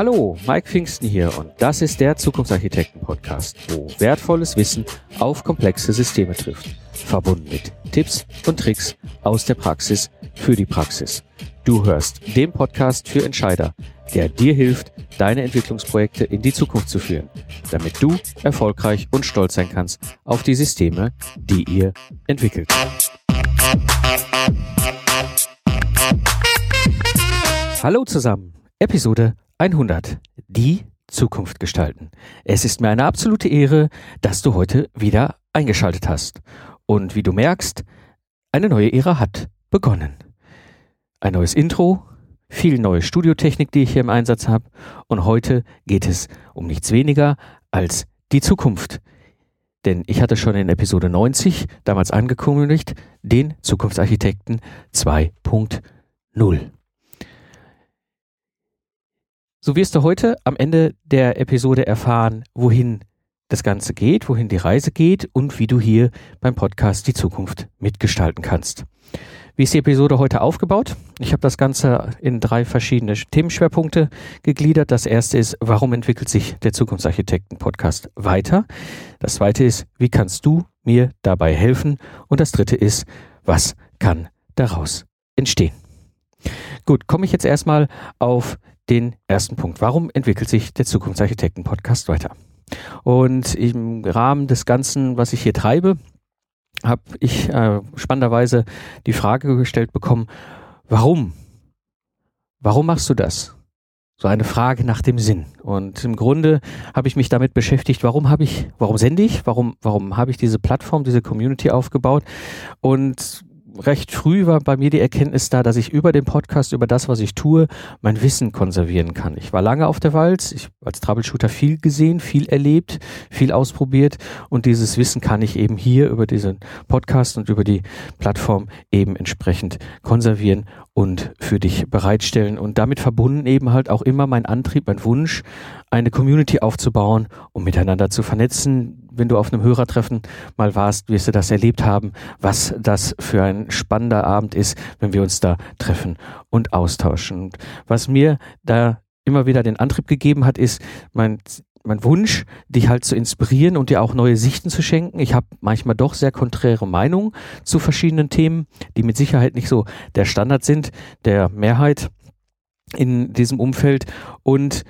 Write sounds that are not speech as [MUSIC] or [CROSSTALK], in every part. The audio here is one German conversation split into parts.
Hallo, Mike Pfingsten hier und das ist der Zukunftsarchitekten-Podcast, wo wertvolles Wissen auf komplexe Systeme trifft. Verbunden mit Tipps und Tricks aus der Praxis für die Praxis. Du hörst den Podcast für Entscheider, der dir hilft, deine Entwicklungsprojekte in die Zukunft zu führen, damit du erfolgreich und stolz sein kannst auf die Systeme, die ihr entwickelt. Hallo zusammen, Episode 100. Die Zukunft gestalten. Es ist mir eine absolute Ehre, dass du heute wieder eingeschaltet hast. Und wie du merkst, eine neue Ära hat begonnen. Ein neues Intro, viel neue Studiotechnik, die ich hier im Einsatz habe. Und heute geht es um nichts weniger als die Zukunft. Denn ich hatte schon in Episode 90 damals angekündigt, den Zukunftsarchitekten 2.0. So wirst du heute am Ende der Episode erfahren, wohin das Ganze geht, wohin die Reise geht und wie du hier beim Podcast die Zukunft mitgestalten kannst. Wie ist die Episode heute aufgebaut? Ich habe das Ganze in drei verschiedene Themenschwerpunkte gegliedert. Das erste ist, warum entwickelt sich der Zukunftsarchitekten-Podcast weiter? Das zweite ist, wie kannst du mir dabei helfen? Und das dritte ist, was kann daraus entstehen? Gut, komme ich jetzt erstmal auf den ersten Punkt. Warum entwickelt sich der Zukunftsarchitekten-Podcast weiter? Und im Rahmen des Ganzen, was ich hier treibe, habe ich äh, spannenderweise die Frage gestellt bekommen, warum? Warum machst du das? So eine Frage nach dem Sinn. Und im Grunde habe ich mich damit beschäftigt, warum habe ich, warum sende ich, warum, warum habe ich diese Plattform, diese Community aufgebaut und recht früh war bei mir die Erkenntnis da, dass ich über den Podcast, über das, was ich tue, mein Wissen konservieren kann. Ich war lange auf der Walz, ich als Troubleshooter viel gesehen, viel erlebt, viel ausprobiert und dieses Wissen kann ich eben hier über diesen Podcast und über die Plattform eben entsprechend konservieren und für dich bereitstellen und damit verbunden eben halt auch immer mein Antrieb, mein Wunsch, eine Community aufzubauen, um miteinander zu vernetzen. Wenn du auf einem Hörertreffen mal warst, wirst du das erlebt haben, was das für ein spannender Abend ist, wenn wir uns da treffen und austauschen. Und was mir da immer wieder den Antrieb gegeben hat, ist mein mein Wunsch, dich halt zu inspirieren und dir auch neue Sichten zu schenken. Ich habe manchmal doch sehr konträre Meinungen zu verschiedenen Themen, die mit Sicherheit nicht so der Standard sind, der Mehrheit in diesem Umfeld. Und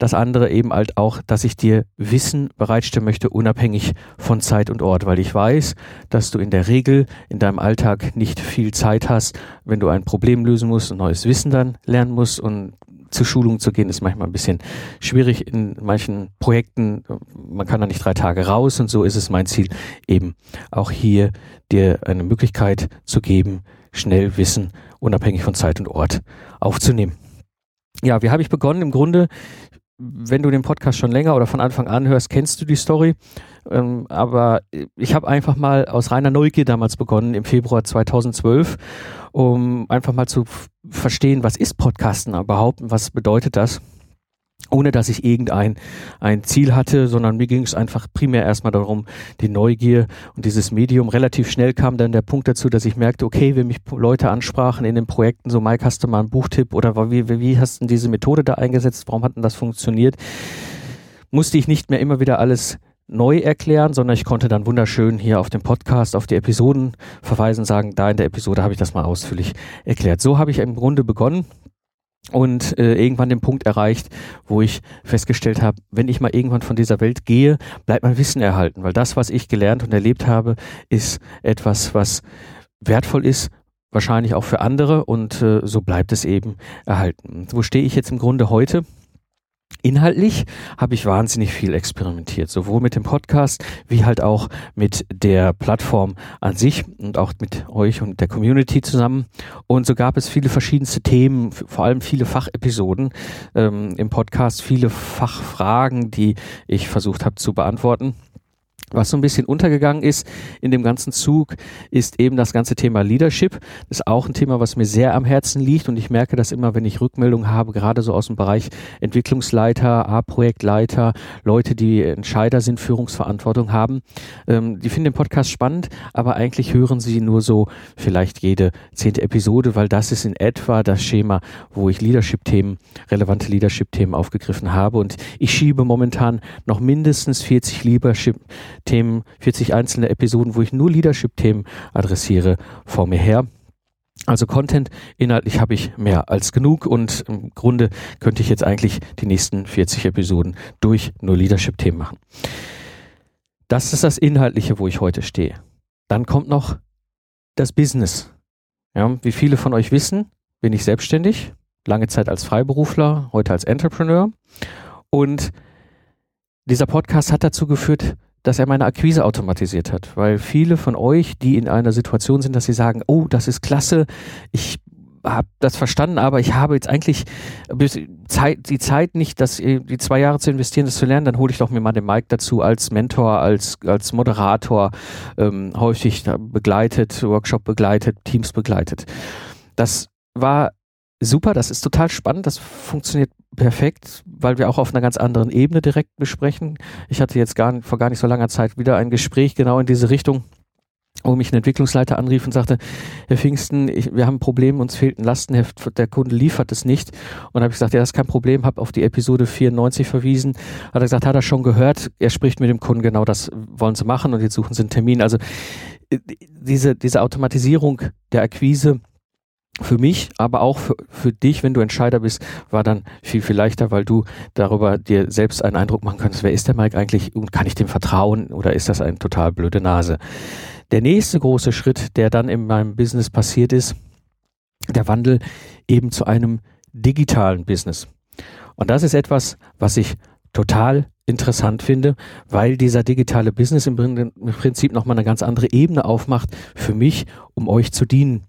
das andere eben halt auch, dass ich dir Wissen bereitstellen möchte, unabhängig von Zeit und Ort, weil ich weiß, dass du in der Regel in deinem Alltag nicht viel Zeit hast, wenn du ein Problem lösen musst und neues Wissen dann lernen musst und zur Schulung zu gehen, ist manchmal ein bisschen schwierig in manchen Projekten. Man kann da nicht drei Tage raus und so ist es mein Ziel, eben auch hier dir eine Möglichkeit zu geben, schnell Wissen unabhängig von Zeit und Ort aufzunehmen. Ja, wie habe ich begonnen? Im Grunde wenn du den Podcast schon länger oder von Anfang an hörst, kennst du die Story. Ähm, aber ich habe einfach mal aus reiner Neugier damals begonnen, im Februar 2012, um einfach mal zu verstehen, was ist Podcasten überhaupt und was bedeutet das ohne dass ich irgendein ein Ziel hatte, sondern mir ging es einfach primär erstmal darum, die Neugier und dieses Medium. Relativ schnell kam dann der Punkt dazu, dass ich merkte, okay, wenn mich Leute ansprachen in den Projekten, so Mike, hast du mal einen Buchtipp oder wie, wie hast du diese Methode da eingesetzt, warum hat denn das funktioniert, musste ich nicht mehr immer wieder alles neu erklären, sondern ich konnte dann wunderschön hier auf dem Podcast, auf die Episoden verweisen, sagen, da in der Episode habe ich das mal ausführlich erklärt. So habe ich im Grunde begonnen und äh, irgendwann den Punkt erreicht, wo ich festgestellt habe, wenn ich mal irgendwann von dieser Welt gehe, bleibt mein Wissen erhalten, weil das, was ich gelernt und erlebt habe, ist etwas, was wertvoll ist, wahrscheinlich auch für andere und äh, so bleibt es eben erhalten. Wo stehe ich jetzt im Grunde heute? Inhaltlich habe ich wahnsinnig viel experimentiert, sowohl mit dem Podcast wie halt auch mit der Plattform an sich und auch mit euch und der Community zusammen. Und so gab es viele verschiedenste Themen, vor allem viele Fachepisoden ähm, im Podcast, viele Fachfragen, die ich versucht habe zu beantworten. Was so ein bisschen untergegangen ist in dem ganzen Zug, ist eben das ganze Thema Leadership. Das ist auch ein Thema, was mir sehr am Herzen liegt und ich merke das immer, wenn ich Rückmeldungen habe, gerade so aus dem Bereich Entwicklungsleiter, A-Projektleiter, Leute, die Entscheider sind, Führungsverantwortung haben. Ähm, die finden den Podcast spannend, aber eigentlich hören sie nur so vielleicht jede zehnte Episode, weil das ist in etwa das Schema, wo ich Leadership-Themen, relevante Leadership-Themen aufgegriffen habe und ich schiebe momentan noch mindestens 40 Leadership Themen, 40 einzelne Episoden, wo ich nur Leadership-Themen adressiere, vor mir her. Also Content inhaltlich habe ich mehr als genug und im Grunde könnte ich jetzt eigentlich die nächsten 40 Episoden durch nur Leadership-Themen machen. Das ist das Inhaltliche, wo ich heute stehe. Dann kommt noch das Business. Ja, wie viele von euch wissen, bin ich selbstständig, lange Zeit als Freiberufler, heute als Entrepreneur. Und dieser Podcast hat dazu geführt, dass er meine Akquise automatisiert hat, weil viele von euch, die in einer Situation sind, dass sie sagen, oh, das ist klasse, ich habe das verstanden, aber ich habe jetzt eigentlich die Zeit nicht, das, die zwei Jahre zu investieren, das zu lernen, dann hole ich doch mir mal den Mike dazu als Mentor, als, als Moderator, ähm, häufig begleitet, Workshop begleitet, Teams begleitet. Das war super, das ist total spannend, das funktioniert perfekt, weil wir auch auf einer ganz anderen Ebene direkt besprechen. Ich hatte jetzt gar, vor gar nicht so langer Zeit wieder ein Gespräch genau in diese Richtung, wo mich ein Entwicklungsleiter anrief und sagte, Herr Pfingsten, ich, wir haben ein Problem, uns fehlt ein Lastenheft, der Kunde liefert es nicht. Und habe ich gesagt, ja, das ist kein Problem, habe auf die Episode 94 verwiesen. Hat er gesagt, hat er schon gehört, er spricht mit dem Kunden, genau das wollen sie machen und jetzt suchen sie einen Termin. Also äh, diese, diese Automatisierung der Akquise, für mich, aber auch für, für dich, wenn du Entscheider bist, war dann viel, viel leichter, weil du darüber dir selbst einen Eindruck machen kannst, wer ist der Mike eigentlich und kann ich dem vertrauen oder ist das eine total blöde Nase? Der nächste große Schritt, der dann in meinem Business passiert ist, der Wandel eben zu einem digitalen Business. Und das ist etwas, was ich total interessant finde, weil dieser digitale Business im Prinzip nochmal eine ganz andere Ebene aufmacht für mich, um euch zu dienen.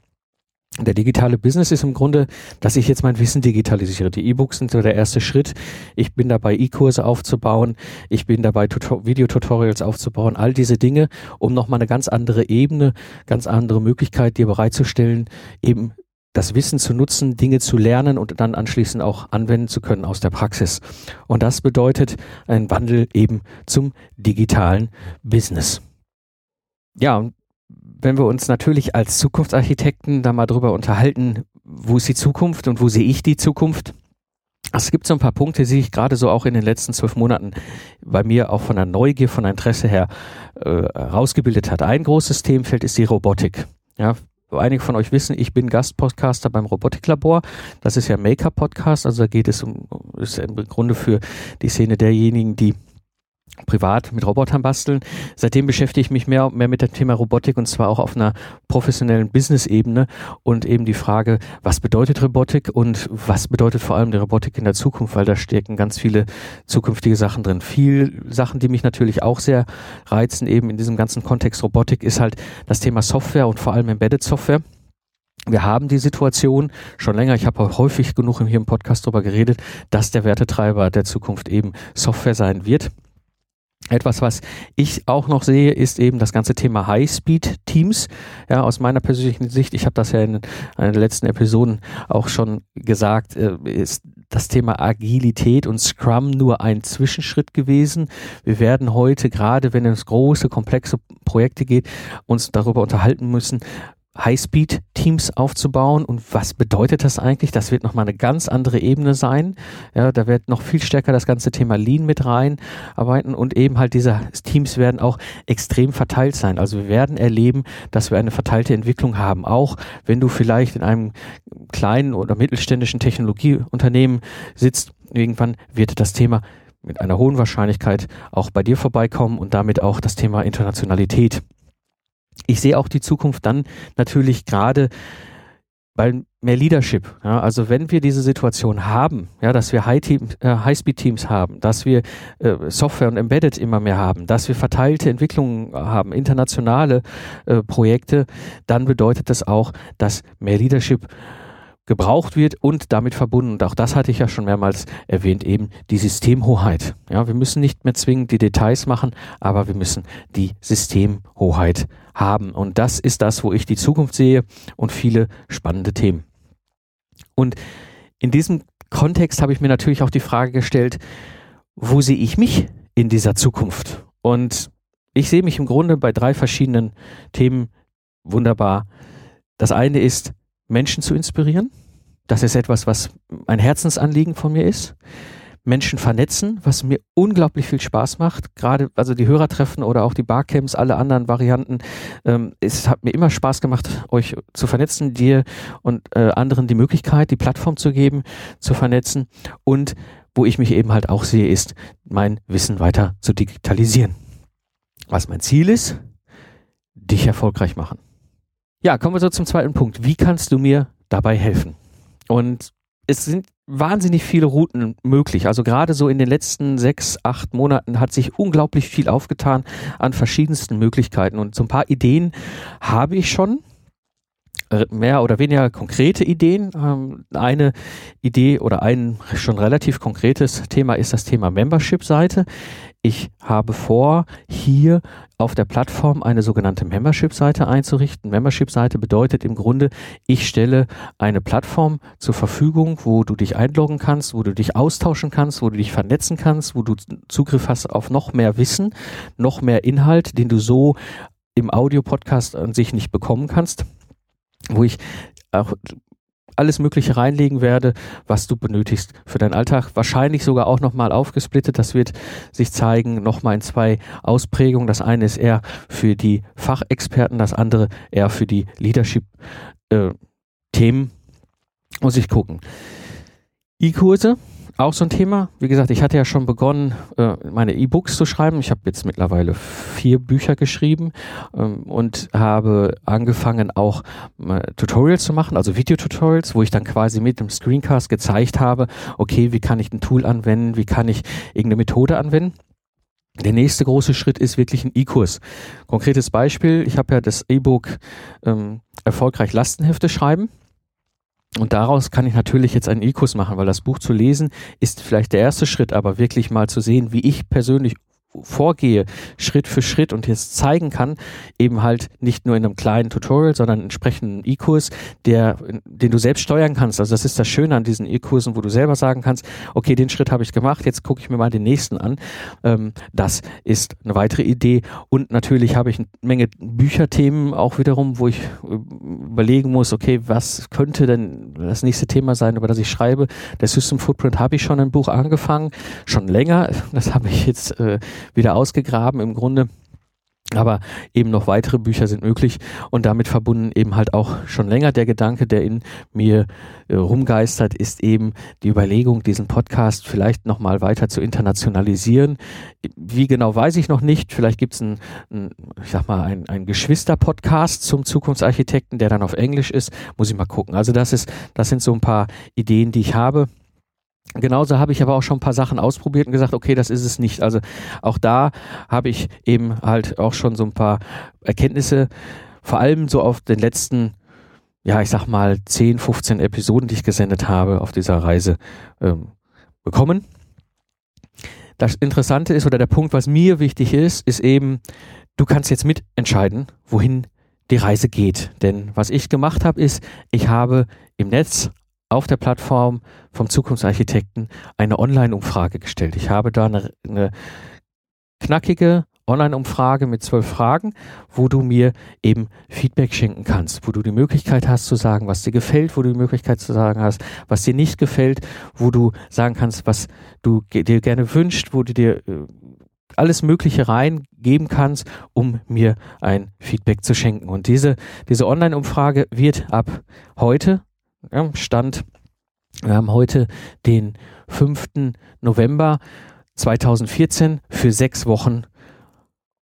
Der digitale Business ist im Grunde, dass ich jetzt mein Wissen digitalisiere. Die E-Books sind so der erste Schritt. Ich bin dabei, E-Kurse aufzubauen. Ich bin dabei, Videotutorials aufzubauen. All diese Dinge, um nochmal eine ganz andere Ebene, ganz andere Möglichkeit dir bereitzustellen, eben das Wissen zu nutzen, Dinge zu lernen und dann anschließend auch anwenden zu können aus der Praxis. Und das bedeutet ein Wandel eben zum digitalen Business. Ja, wenn wir uns natürlich als Zukunftsarchitekten da mal drüber unterhalten, wo ist die Zukunft und wo sehe ich die Zukunft? Es gibt so ein paar Punkte, die sich gerade so auch in den letzten zwölf Monaten bei mir auch von der Neugier, von der Interesse her äh, hat. Ein großes Themenfeld ist die Robotik. Ja, einige von euch wissen, ich bin Gastpodcaster beim Robotiklabor. Das ist ja Maker-Podcast, also da geht es um, ist im Grunde für die Szene derjenigen, die privat mit Robotern basteln. Seitdem beschäftige ich mich mehr und mehr mit dem Thema Robotik und zwar auch auf einer professionellen Business-Ebene und eben die Frage, was bedeutet Robotik und was bedeutet vor allem die Robotik in der Zukunft, weil da stecken ganz viele zukünftige Sachen drin. Viel Sachen, die mich natürlich auch sehr reizen, eben in diesem ganzen Kontext Robotik, ist halt das Thema Software und vor allem Embedded Software. Wir haben die Situation schon länger, ich habe häufig genug hier im Podcast darüber geredet, dass der Wertetreiber der Zukunft eben Software sein wird. Etwas, was ich auch noch sehe, ist eben das ganze Thema High-Speed-Teams. Ja, aus meiner persönlichen Sicht, ich habe das ja in einer der letzten Episoden auch schon gesagt, äh, ist das Thema Agilität und Scrum nur ein Zwischenschritt gewesen. Wir werden heute, gerade wenn es große, komplexe Projekte geht, uns darüber unterhalten müssen, Highspeed-Teams aufzubauen. Und was bedeutet das eigentlich? Das wird nochmal eine ganz andere Ebene sein. Ja, da wird noch viel stärker das ganze Thema Lean mit reinarbeiten und eben halt diese Teams werden auch extrem verteilt sein. Also wir werden erleben, dass wir eine verteilte Entwicklung haben. Auch wenn du vielleicht in einem kleinen oder mittelständischen Technologieunternehmen sitzt, irgendwann wird das Thema mit einer hohen Wahrscheinlichkeit auch bei dir vorbeikommen und damit auch das Thema Internationalität ich sehe auch die Zukunft dann natürlich gerade bei mehr Leadership. Ja, also wenn wir diese Situation haben, ja, dass wir High-Teams, äh, High-Speed-Teams haben, dass wir äh, Software und Embedded immer mehr haben, dass wir verteilte Entwicklungen haben, internationale äh, Projekte, dann bedeutet das auch, dass mehr Leadership gebraucht wird und damit verbunden, und auch das hatte ich ja schon mehrmals erwähnt, eben die Systemhoheit. Ja, wir müssen nicht mehr zwingend die Details machen, aber wir müssen die Systemhoheit haben. Und das ist das, wo ich die Zukunft sehe und viele spannende Themen. Und in diesem Kontext habe ich mir natürlich auch die Frage gestellt, wo sehe ich mich in dieser Zukunft? Und ich sehe mich im Grunde bei drei verschiedenen Themen wunderbar. Das eine ist, Menschen zu inspirieren. Das ist etwas, was ein Herzensanliegen von mir ist. Menschen vernetzen, was mir unglaublich viel Spaß macht. Gerade also die Hörertreffen oder auch die Barcamps, alle anderen Varianten. Ähm, es hat mir immer Spaß gemacht, euch zu vernetzen, dir und äh, anderen die Möglichkeit, die Plattform zu geben, zu vernetzen. Und wo ich mich eben halt auch sehe, ist, mein Wissen weiter zu digitalisieren. Was mein Ziel ist, dich erfolgreich machen. Ja, kommen wir so zum zweiten Punkt. Wie kannst du mir dabei helfen? Und es sind wahnsinnig viele Routen möglich. Also gerade so in den letzten sechs, acht Monaten hat sich unglaublich viel aufgetan an verschiedensten Möglichkeiten. Und so ein paar Ideen habe ich schon mehr oder weniger konkrete Ideen. Ähm, eine Idee oder ein schon relativ konkretes Thema ist das Thema Membership-Seite. Ich habe vor, hier auf der Plattform eine sogenannte Membership-Seite einzurichten. Membership-Seite bedeutet im Grunde, ich stelle eine Plattform zur Verfügung, wo du dich einloggen kannst, wo du dich austauschen kannst, wo du dich vernetzen kannst, wo du Zugriff hast auf noch mehr Wissen, noch mehr Inhalt, den du so im Audio-Podcast an sich nicht bekommen kannst wo ich auch alles Mögliche reinlegen werde, was du benötigst für deinen Alltag. Wahrscheinlich sogar auch nochmal aufgesplittet. Das wird sich zeigen, nochmal in zwei Ausprägungen. Das eine ist eher für die Fachexperten, das andere eher für die Leadership-Themen. Äh, Muss ich gucken. E-Kurse auch so ein Thema. Wie gesagt, ich hatte ja schon begonnen, äh, meine E-Books zu schreiben. Ich habe jetzt mittlerweile vier Bücher geschrieben ähm, und habe angefangen auch äh, Tutorials zu machen, also Videotutorials, wo ich dann quasi mit dem Screencast gezeigt habe, okay, wie kann ich ein Tool anwenden, wie kann ich irgendeine Methode anwenden. Der nächste große Schritt ist wirklich ein E-Kurs. Konkretes Beispiel, ich habe ja das E-Book ähm, Erfolgreich Lastenhefte schreiben und daraus kann ich natürlich jetzt einen E-Kurs machen, weil das Buch zu lesen ist vielleicht der erste Schritt, aber wirklich mal zu sehen, wie ich persönlich vorgehe, Schritt für Schritt und jetzt zeigen kann, eben halt nicht nur in einem kleinen Tutorial, sondern entsprechenden E-Kurs, der, den du selbst steuern kannst. Also das ist das Schöne an diesen E-Kursen, wo du selber sagen kannst, okay, den Schritt habe ich gemacht, jetzt gucke ich mir mal den nächsten an. Ähm, das ist eine weitere Idee. Und natürlich habe ich eine Menge Bücherthemen auch wiederum, wo ich äh, überlegen muss, okay, was könnte denn das nächste Thema sein, über das ich schreibe. Der System Footprint habe ich schon ein Buch angefangen, schon länger. Das habe ich jetzt äh, wieder ausgegraben im Grunde. Aber eben noch weitere Bücher sind möglich und damit verbunden eben halt auch schon länger der Gedanke, der in mir äh, rumgeistert, ist eben die Überlegung, diesen Podcast vielleicht nochmal weiter zu internationalisieren. Wie genau weiß ich noch nicht. Vielleicht gibt es einen, ein, ich sag mal, einen Geschwister-Podcast zum Zukunftsarchitekten, der dann auf Englisch ist. Muss ich mal gucken. Also das ist, das sind so ein paar Ideen, die ich habe. Genauso habe ich aber auch schon ein paar Sachen ausprobiert und gesagt, okay, das ist es nicht. Also auch da habe ich eben halt auch schon so ein paar Erkenntnisse, vor allem so auf den letzten, ja, ich sag mal 10, 15 Episoden, die ich gesendet habe auf dieser Reise ähm, bekommen. Das Interessante ist oder der Punkt, was mir wichtig ist, ist eben, du kannst jetzt mitentscheiden, wohin die Reise geht. Denn was ich gemacht habe, ist, ich habe im Netz auf der Plattform vom Zukunftsarchitekten eine Online-Umfrage gestellt. Ich habe da eine, eine knackige Online-Umfrage mit zwölf Fragen, wo du mir eben Feedback schenken kannst, wo du die Möglichkeit hast zu sagen, was dir gefällt, wo du die Möglichkeit zu sagen hast, was dir nicht gefällt, wo du sagen kannst, was du dir gerne wünscht, wo du dir äh, alles Mögliche reingeben kannst, um mir ein Feedback zu schenken. Und diese, diese Online-Umfrage wird ab heute ja, Stand, wir haben heute den 5. November 2014 für sechs Wochen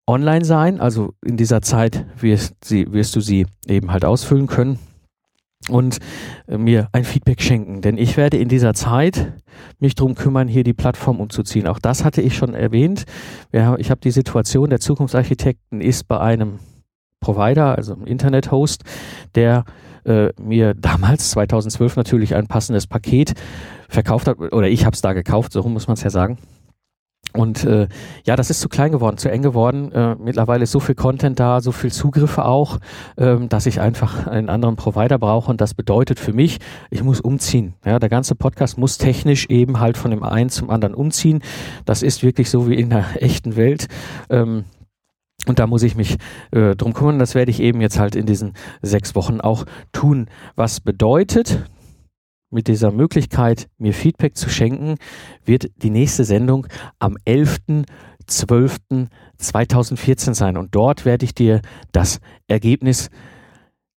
online sein. Also in dieser Zeit wirst, sie, wirst du sie eben halt ausfüllen können und äh, mir ein Feedback schenken. Denn ich werde in dieser Zeit mich darum kümmern, hier die Plattform umzuziehen. Auch das hatte ich schon erwähnt. Ich habe die Situation der Zukunftsarchitekten ist bei einem Provider, also ein Internet-Host, der äh, mir damals 2012 natürlich ein passendes Paket verkauft hat, oder ich habe es da gekauft, so muss man es ja sagen. Und äh, ja, das ist zu klein geworden, zu eng geworden. Äh, mittlerweile ist so viel Content da, so viel Zugriffe auch, ähm, dass ich einfach einen anderen Provider brauche. Und das bedeutet für mich, ich muss umziehen. Ja, der ganze Podcast muss technisch eben halt von dem einen zum anderen umziehen. Das ist wirklich so wie in der [LAUGHS] echten Welt. Ähm, und da muss ich mich äh, drum kümmern. Das werde ich eben jetzt halt in diesen sechs Wochen auch tun. Was bedeutet, mit dieser Möglichkeit, mir Feedback zu schenken, wird die nächste Sendung am 11.12.2014 sein. Und dort werde ich dir das Ergebnis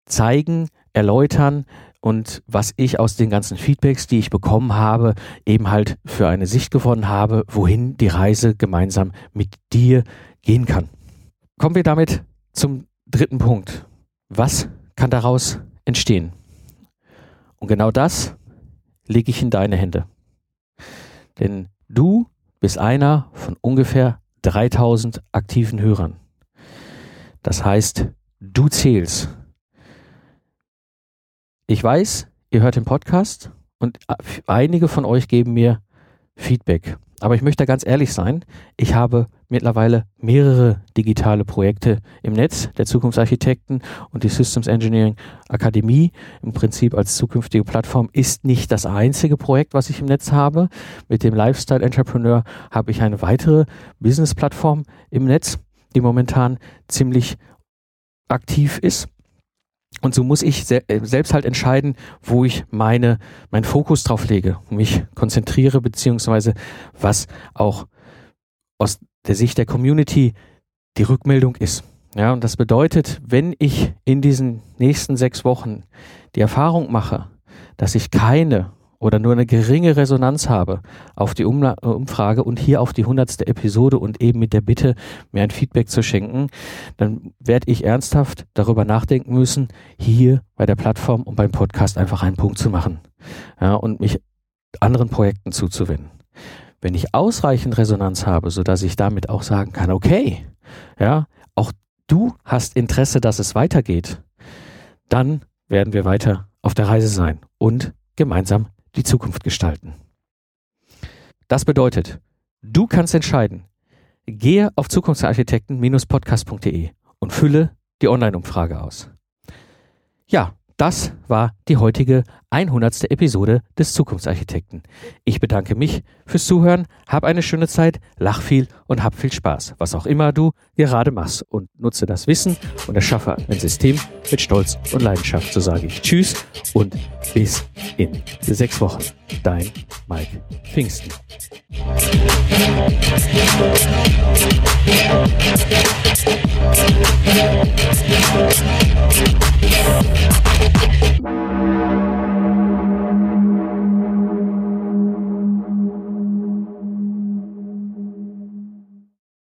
zeigen, erläutern und was ich aus den ganzen Feedbacks, die ich bekommen habe, eben halt für eine Sicht gewonnen habe, wohin die Reise gemeinsam mit dir gehen kann. Kommen wir damit zum dritten Punkt. Was kann daraus entstehen? Und genau das lege ich in deine Hände. Denn du bist einer von ungefähr 3000 aktiven Hörern. Das heißt, du zählst. Ich weiß, ihr hört den Podcast und einige von euch geben mir Feedback. Aber ich möchte ganz ehrlich sein, ich habe mittlerweile mehrere digitale Projekte im Netz, der Zukunftsarchitekten und die Systems Engineering Akademie im Prinzip als zukünftige Plattform ist nicht das einzige Projekt, was ich im Netz habe. Mit dem Lifestyle Entrepreneur habe ich eine weitere Business-Plattform im Netz, die momentan ziemlich aktiv ist. Und so muss ich äh, selbst halt entscheiden, wo ich meine, meinen Fokus drauf lege, mich konzentriere, beziehungsweise was auch aus der Sicht der Community die Rückmeldung ist. Ja, und das bedeutet, wenn ich in diesen nächsten sechs Wochen die Erfahrung mache, dass ich keine oder nur eine geringe Resonanz habe auf die Umla Umfrage und hier auf die hundertste Episode und eben mit der Bitte, mir ein Feedback zu schenken, dann werde ich ernsthaft darüber nachdenken müssen, hier bei der Plattform und beim Podcast einfach einen Punkt zu machen ja, und mich anderen Projekten zuzuwenden. Wenn ich ausreichend Resonanz habe, so dass ich damit auch sagen kann, okay, ja, auch du hast Interesse, dass es weitergeht, dann werden wir weiter auf der Reise sein und gemeinsam die Zukunft gestalten. Das bedeutet, du kannst entscheiden. Gehe auf zukunftsarchitekten-podcast.de und fülle die Online-Umfrage aus. Ja, das war die heutige 100. Episode des Zukunftsarchitekten. Ich bedanke mich fürs Zuhören, hab eine schöne Zeit, lach viel und hab viel Spaß, was auch immer du gerade machst und nutze das Wissen und erschaffe ein System mit Stolz und Leidenschaft. So sage ich Tschüss und bis in sechs Wochen. Dein Mike Pfingsten.